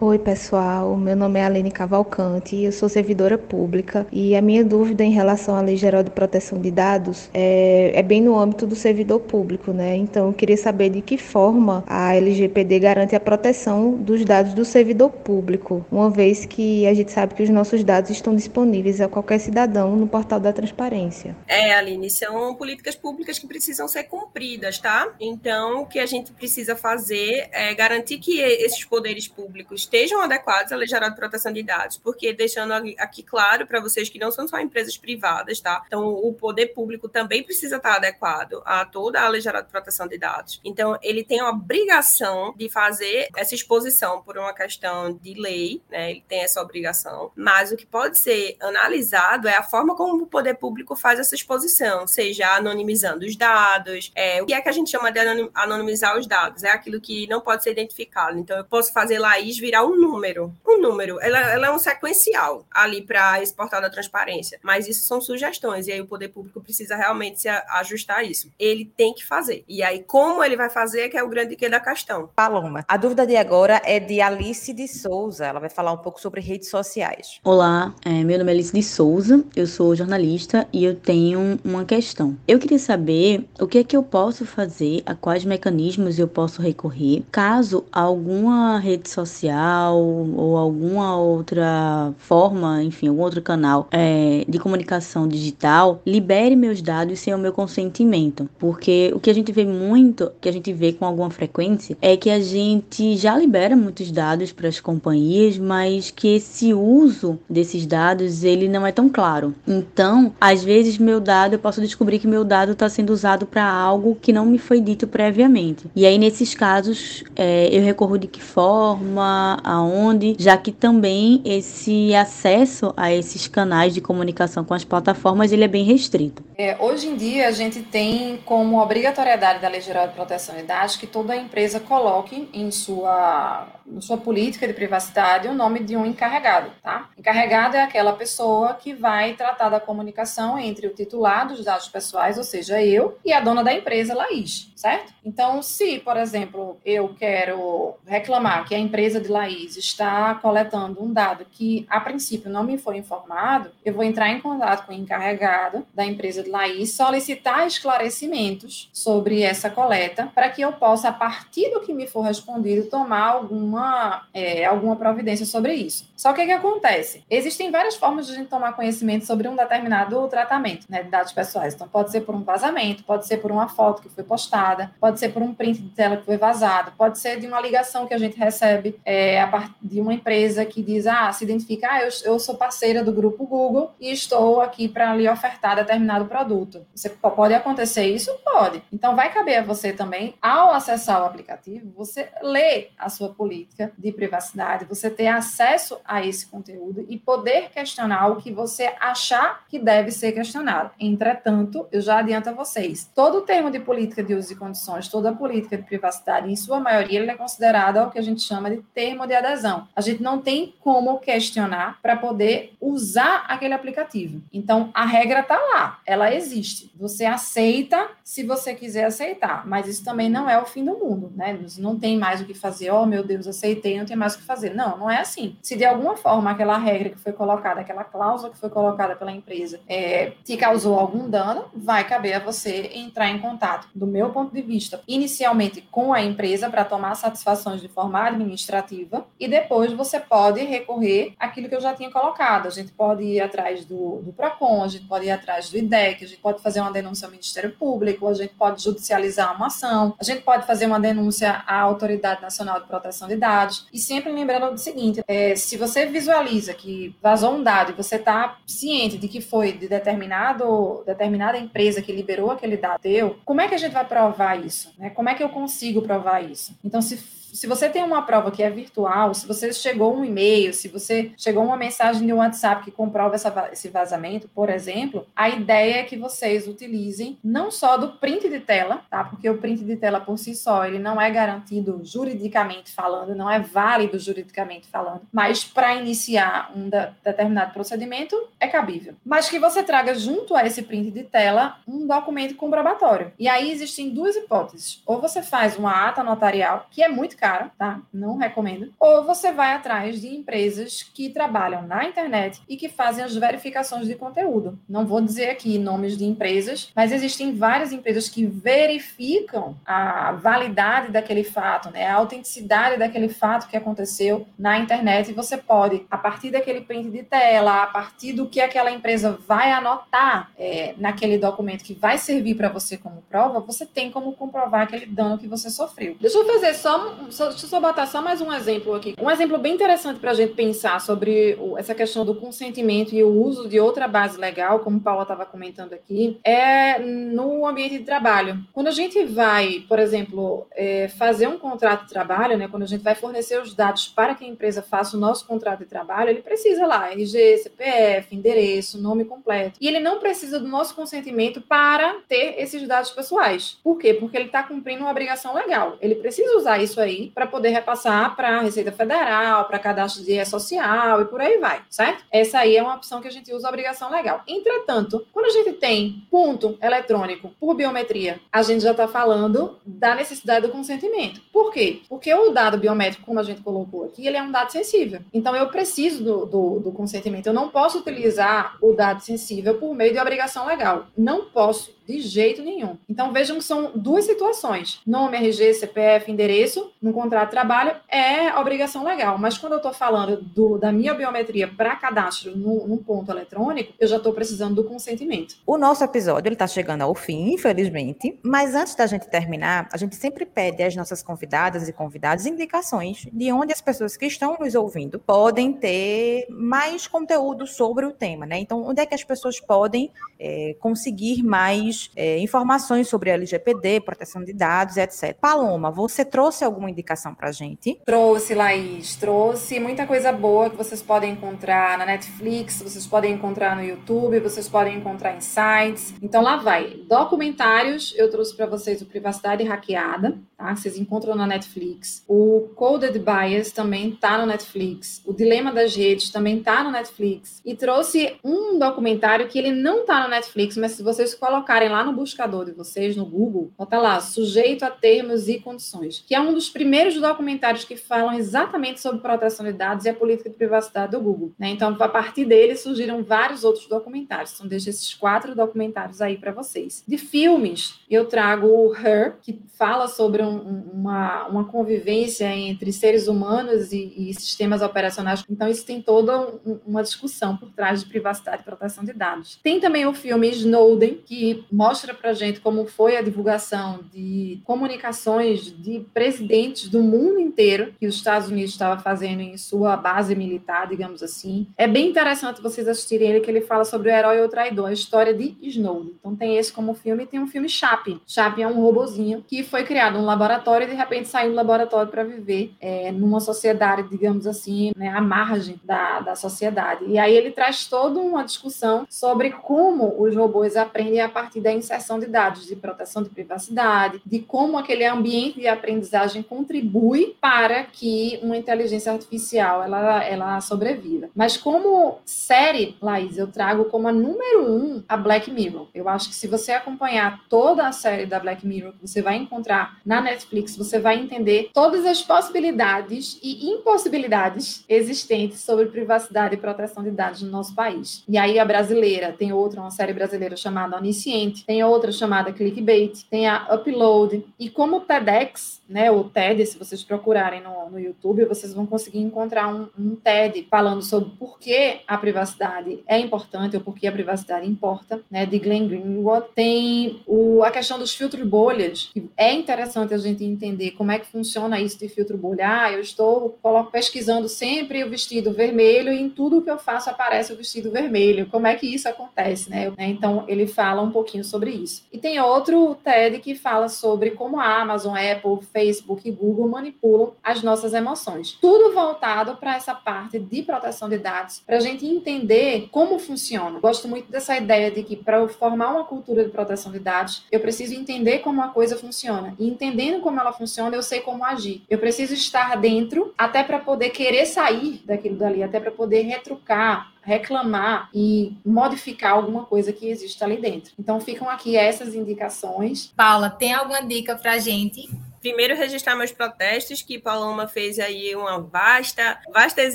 Speaker 12: Oi, pessoal. Meu nome é Aline Cavalcante, eu sou servidora pública e a minha dúvida em relação à Lei Geral de Proteção de Dados é, é, bem no âmbito do servidor público, né? Então, eu queria saber de que forma a LGPD garante a proteção dos dados do servidor público, uma vez que a gente sabe que os nossos dados estão disponíveis a qualquer cidadão no portal da transparência.
Speaker 7: É, Aline, são políticas públicas que precisam ser cumpridas, tá? Então, o que a gente precisa fazer é garantir que esses poderes públicos estejam adequados à Lei Geral de Proteção de Dados, porque deixando aqui claro para vocês que não são só empresas privadas, tá? Então, o poder público também precisa estar adequado a toda a Lei Geral de Proteção de Dados. Então, ele tem a obrigação de fazer essa exposição por uma questão de lei, né? Ele tem essa obrigação, mas o que pode ser analisado é a forma como o poder público faz essa exposição, seja anonimizando os dados, é, o que é que a gente chama de anonimizar os dados? É aquilo que não pode ser identificado. Então, eu posso fazer Laís virar virar um número. Um número. Ela, ela é um sequencial ali para exportar da transparência. Mas isso são sugestões. E aí o poder público precisa realmente se ajustar isso. Ele tem que fazer. E aí, como ele vai fazer, que é o grande que da questão.
Speaker 4: Paloma, a dúvida de agora é de Alice de Souza. Ela vai falar um pouco sobre redes sociais.
Speaker 13: Olá, é, meu nome é Alice de Souza, eu sou jornalista e eu tenho uma questão. Eu queria saber o que é que eu posso fazer, a quais mecanismos eu posso recorrer, caso alguma rede social ou alguma outra forma, enfim, algum outro canal é, de comunicação digital libere meus dados sem o meu consentimento. Porque o que a gente vê muito, que a gente vê com alguma frequência, é que a gente já libera muitos dados para as companhias, mas que esse uso desses dados ele não é tão claro. Então, às vezes meu dado, eu posso descobrir que meu dado está sendo usado para algo que não me foi dito previamente. E aí nesses casos é, eu recorro de que forma, aonde, já que também esse acesso a esses canais de comunicação com as plataformas ele é bem restrito.
Speaker 8: É, hoje em dia a gente tem como obrigatoriedade da Lei Geral de Proteção de Dados que toda empresa coloque em sua, em sua política de privacidade o nome de um encarregado, tá? Encarregado é aquela pessoa que vai tratar da comunicação entre o titular dos dados pessoais, ou seja, eu, e a dona da empresa, Laís, certo? Então, se, por exemplo, eu quero reclamar que a empresa de Laís está coletando um dado que, a princípio, não me foi informado, eu vou entrar em contato com o encarregado da empresa de Laís, solicitar esclarecimentos sobre essa coleta, para que eu possa, a partir do que me for respondido, tomar alguma, é, alguma providência sobre isso. Só que o que acontece? Existem várias formas de a gente tomar conhecimento sobre um determinado tratamento né, de dados pessoais. Então, pode ser por um vazamento, pode ser por uma foto que foi postada, pode ser por um print de tela que foi vazado, pode ser de uma ligação que a gente recebe é, a partir de uma empresa que diz, ah, se identifica, ah, eu, eu sou parceira do grupo Google e estou aqui para lhe ofertar determinado produto. Você, pode acontecer isso? Pode. Então, vai caber a você também, ao acessar o aplicativo, você ler a sua política de privacidade, você ter acesso a esse conteúdo e poder questionar o que você achar que deve ser questionado. Entretanto, eu já adianto a vocês, todo termo de política de uso e condições, toda a política de privacidade, em sua maioria, ele é considerado o que a gente chama de termo de adesão. A gente não tem como questionar para poder usar aquele aplicativo. Então, a regra está lá, ela existe. Você aceita se você quiser aceitar, mas isso também não é o fim do mundo, né? Não tem mais o que fazer, oh meu Deus, aceitei, não tem mais o que fazer. Não, não é assim. Se de alguma forma aquela regra que foi colocada, aquela cláusula que foi colocada pela empresa, é, te causou algum dano, vai caber a você entrar em contato, do meu ponto de vista, inicialmente com a empresa para tomar satisfações de forma administrativa administrativa e depois você pode recorrer àquilo que eu já tinha colocado. A gente pode ir atrás do, do PROCON, a gente pode ir atrás do IDEC, a gente pode fazer uma denúncia ao Ministério Público, a gente pode judicializar uma ação, a gente pode fazer uma denúncia à Autoridade Nacional de Proteção de Dados. E sempre lembrando do seguinte: é, se você visualiza que vazou um dado e você está ciente de que foi de determinado, determinada empresa que liberou aquele dado teu, como é que a gente vai provar isso? Né? Como é que eu consigo provar isso? Então, se se você tem uma prova que é virtual, se você chegou um e-mail, se você chegou uma mensagem de WhatsApp que comprova essa, esse vazamento, por exemplo, a ideia é que vocês utilizem não só do print de tela, tá? Porque o print de tela por si só, ele não é garantido juridicamente falando, não é válido juridicamente falando, mas para iniciar um de, determinado procedimento é cabível. Mas que você traga junto a esse print de tela um documento comprobatório. E aí existem duas hipóteses. Ou você faz uma ata notarial, que é muito cara, tá? Não recomendo. Ou você vai atrás de empresas que trabalham na internet e que fazem as verificações de conteúdo. Não vou dizer aqui nomes de empresas, mas existem várias empresas que verificam a validade daquele fato, né? A autenticidade daquele fato que aconteceu na internet e você pode, a partir daquele print de tela, a partir do que aquela empresa vai anotar é, naquele documento que vai servir para você como prova, você tem como comprovar aquele dano que você sofreu. Deixa eu fazer só um, só, deixa eu só botar só mais um exemplo aqui. Um exemplo bem interessante para a gente pensar sobre o, essa questão do consentimento e o uso de outra base legal, como Paula estava comentando aqui, é no ambiente de trabalho. Quando a gente vai, por exemplo, é, fazer um contrato de trabalho, né, quando a gente vai fornecer os dados para que a empresa faça o nosso contrato de trabalho, ele precisa lá RG, CPF, endereço, nome completo. E ele não precisa do nosso consentimento para ter esses dados pessoais. Por quê? Porque ele está cumprindo uma obrigação legal. Ele precisa usar isso aí para poder repassar para a Receita Federal, para cadastro de E-Social e por aí vai, certo? Essa aí é uma opção que a gente usa a obrigação legal. Entretanto, quando a gente tem ponto eletrônico por biometria, a gente já está falando da necessidade do consentimento. Por quê? Porque o dado biométrico, como a gente colocou aqui, ele é um dado sensível. Então, eu preciso do, do, do consentimento. Eu não posso utilizar o dado sensível por meio de obrigação legal. Não posso de jeito nenhum. Então vejam que são duas situações: nome, RG, CPF, endereço, no contrato de trabalho é obrigação legal. Mas quando eu estou falando do, da minha biometria para cadastro num, num, ponto eletrônico, eu já estou precisando do consentimento.
Speaker 4: O nosso episódio está chegando ao fim, infelizmente. Mas antes da gente terminar, a gente sempre pede às nossas convidadas e convidados indicações de onde as pessoas que estão nos ouvindo podem ter mais conteúdo sobre o tema, né? Então, onde é que as pessoas podem é, conseguir mais mais é, informações sobre LGPD, proteção de dados, etc. Paloma, você trouxe alguma indicação para gente?
Speaker 8: Trouxe, Laís, trouxe muita coisa boa que vocês podem encontrar na Netflix, vocês podem encontrar no YouTube, vocês podem encontrar em sites. Então lá vai. Documentários, eu trouxe para vocês o Privacidade Hackeada, tá? Vocês encontram na Netflix. O Coded Bias também tá no Netflix. O Dilema das Redes também tá no Netflix. E trouxe um documentário que ele não tá no Netflix, mas se vocês colocarem colocarem lá no buscador de vocês, no Google, bota lá, sujeito a termos e condições, que é um dos primeiros documentários que falam exatamente sobre proteção de dados e a política de privacidade do Google. Né? Então, a partir dele surgiram vários outros documentários. Então, deixo esses quatro documentários aí para vocês. De filmes, eu trago o Her, que fala sobre um, uma, uma convivência entre seres humanos e, e sistemas operacionais. Então, isso tem toda um, uma discussão por trás de privacidade e proteção de dados. Tem também o filme Snowden, que mostra para gente como foi a divulgação de comunicações de presidentes do mundo inteiro que os Estados Unidos estava fazendo em sua base militar, digamos assim. É bem interessante vocês assistirem ele, que ele fala sobre o herói ou traidor, a história de Snowden. Então tem esse como filme e tem um filme Chape. Chape é um robozinho que foi criado num laboratório e de repente saiu do laboratório para viver é, numa sociedade, digamos assim, né, à margem da, da sociedade. E aí ele traz toda uma discussão sobre como os robôs aprendem a partir da inserção de dados, de proteção de privacidade, de como aquele ambiente de aprendizagem contribui para que uma inteligência artificial ela, ela sobreviva. Mas como série, Laís, eu trago como a número um a Black Mirror. Eu acho que se você acompanhar toda a série da Black Mirror que você vai encontrar na Netflix, você vai entender todas as possibilidades e impossibilidades existentes sobre privacidade e proteção de dados no nosso país. E aí a brasileira tem outra, uma série brasileira chamada Onisciente, exatamente. Tem outra chamada clickbait, tem a upload. E como o TEDx, né, o TED, se vocês procurarem no, no YouTube, vocês vão conseguir encontrar um, um TED falando sobre por que a privacidade é importante ou por que a privacidade importa, né, de Glenn Greenwald. Tem o, a questão dos filtros bolhas, que é interessante a gente entender como é que funciona isso de filtro bolha. Ah, eu estou pesquisando sempre o vestido vermelho e em tudo que eu faço aparece o vestido vermelho. Como é que isso acontece, né? Então, ele fala um pouquinho sobre isso. E tem outro TED que fala sobre como a Amazon, Apple, Facebook e Google manipulam as nossas emoções. Tudo voltado para essa parte de proteção de dados, para a gente entender como funciona. Gosto muito dessa ideia de que para eu formar uma cultura de proteção de dados, eu preciso entender como a coisa funciona. E entendendo como ela funciona, eu sei como agir. Eu preciso estar dentro até para poder querer sair daquilo dali, até para poder retrucar, reclamar e modificar alguma coisa que existe ali dentro. Então ficam aqui essas indicações.
Speaker 5: Paula, tem alguma dica para gente
Speaker 7: primeiro registrar meus protestos, que Paloma fez aí uma vasta, vastas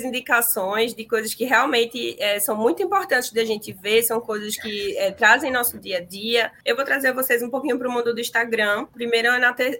Speaker 7: indicações de coisas que realmente é, são muito importantes da gente ver, são coisas que é, trazem nosso dia a dia. Eu vou trazer vocês um pouquinho para o mundo do Instagram. Primeiro,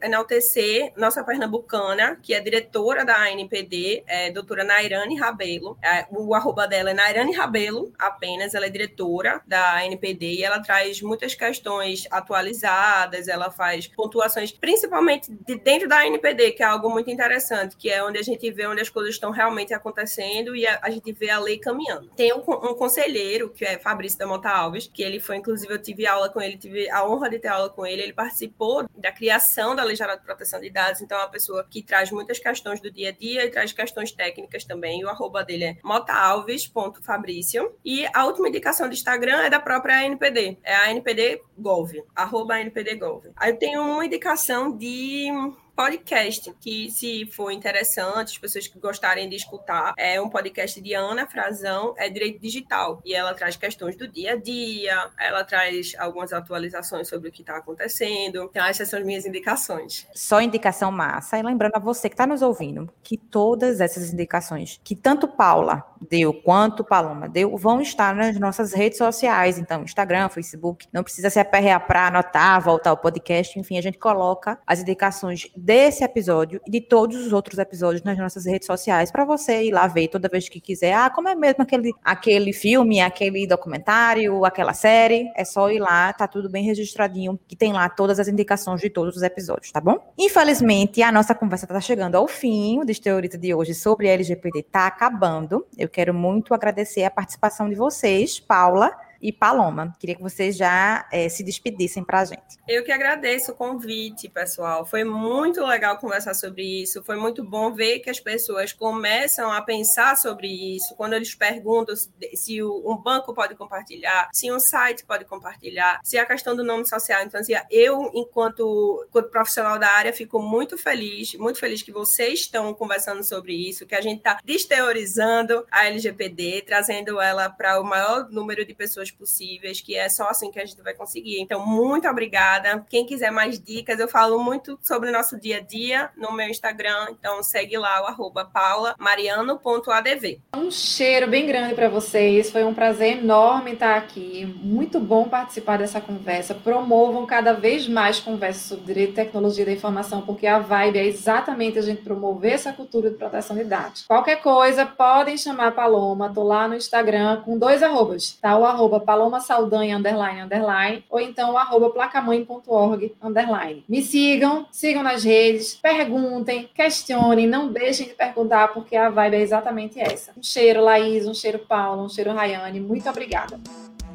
Speaker 7: enaltecer nossa pernambucana, que é diretora da ANPD, é, doutora Nairane Rabelo. É, o arroba dela é Nairane Rabelo, apenas. Ela é diretora da ANPD e ela traz muitas questões atualizadas, ela faz pontuações, principalmente de dentro da NPD, que é algo muito interessante, que é onde a gente vê onde as coisas estão realmente acontecendo e a, a gente vê a lei caminhando. Tem um, um, conselheiro, que é Fabrício da Mota Alves, que ele foi, inclusive, eu tive aula com ele, tive a honra de ter aula com ele, ele participou da criação da Lei Geral de Proteção de Dados, então é uma pessoa que traz muitas questões do dia a dia e traz questões técnicas também, o arroba dele é motaalves.fabrício. E a última indicação do Instagram é da própria NPD, é a NPD Gov, arroba NPD Gov. Aí eu tenho uma indicação de now. Podcast, que se for interessante, as pessoas que gostarem de escutar, é um podcast de Ana Frazão, é Direito Digital, e ela traz questões do dia a dia, ela traz algumas atualizações sobre o que está acontecendo, então essas são as minhas indicações.
Speaker 4: Só indicação massa, e lembrando a você que está nos ouvindo, que todas essas indicações, que tanto Paula deu quanto Paloma deu, vão estar nas nossas redes sociais, então Instagram, Facebook, não precisa se aperrear para anotar, voltar ao podcast, enfim, a gente coloca as indicações desse episódio e de todos os outros episódios nas nossas redes sociais para você ir lá ver toda vez que quiser. Ah, como é mesmo aquele, aquele filme, aquele documentário, aquela série? É só ir lá, tá tudo bem registradinho, que tem lá todas as indicações de todos os episódios, tá bom? Infelizmente, a nossa conversa está chegando ao fim. O Desteorita de hoje sobre LGBT está acabando. Eu quero muito agradecer a participação de vocês, Paula e Paloma. Queria que vocês já é, se despedissem para a gente.
Speaker 7: Eu que agradeço o convite, pessoal. Foi muito legal conversar sobre isso. Foi muito bom ver que as pessoas começam a pensar sobre isso. Quando eles perguntam se um banco pode compartilhar, se um site pode compartilhar, se a questão do nome social. Então, assim, eu, enquanto, enquanto profissional da área, fico muito feliz, muito feliz que vocês estão conversando sobre isso, que a gente está desteorizando a LGPD, trazendo ela para o maior número de pessoas possíveis, que é só assim que a gente vai conseguir. Então, muito obrigada. Quem quiser mais dicas, eu falo muito sobre o nosso dia a dia no meu Instagram, então segue lá o arroba paulamariano.adv.
Speaker 8: Um cheiro bem grande para vocês, foi um prazer enorme estar aqui, muito bom participar dessa conversa. Promovam cada vez mais conversas sobre tecnologia da informação, porque a vibe é exatamente a gente promover essa cultura de proteção de dados. Qualquer coisa, podem chamar a Paloma, tô lá no Instagram com dois arrobas, tá? O arroba Paloma Saldanha, underline, underline, ou então arroba placamãe.org, underline. Me sigam, sigam nas redes, perguntem, questionem, não deixem de perguntar, porque a vibe é exatamente essa. Um cheiro, Laís, um cheiro, Paulo, um cheiro, Rayane. Muito obrigada.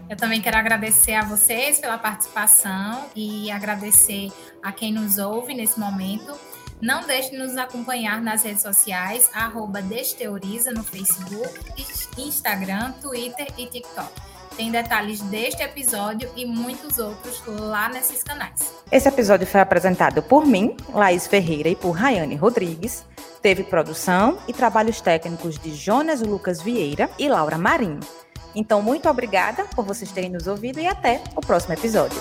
Speaker 5: Eu também quero agradecer a vocês pela participação e agradecer a quem nos ouve nesse momento. Não deixe de nos acompanhar nas redes sociais, arroba Desteoriza no Facebook, Instagram, Twitter e TikTok. Tem detalhes deste episódio e muitos outros lá nesses canais.
Speaker 4: Esse episódio foi apresentado por mim, Laís Ferreira, e por Rayane Rodrigues. Teve produção e trabalhos técnicos de Jonas Lucas Vieira e Laura Marinho. Então, muito obrigada por vocês terem nos ouvido e até o próximo episódio.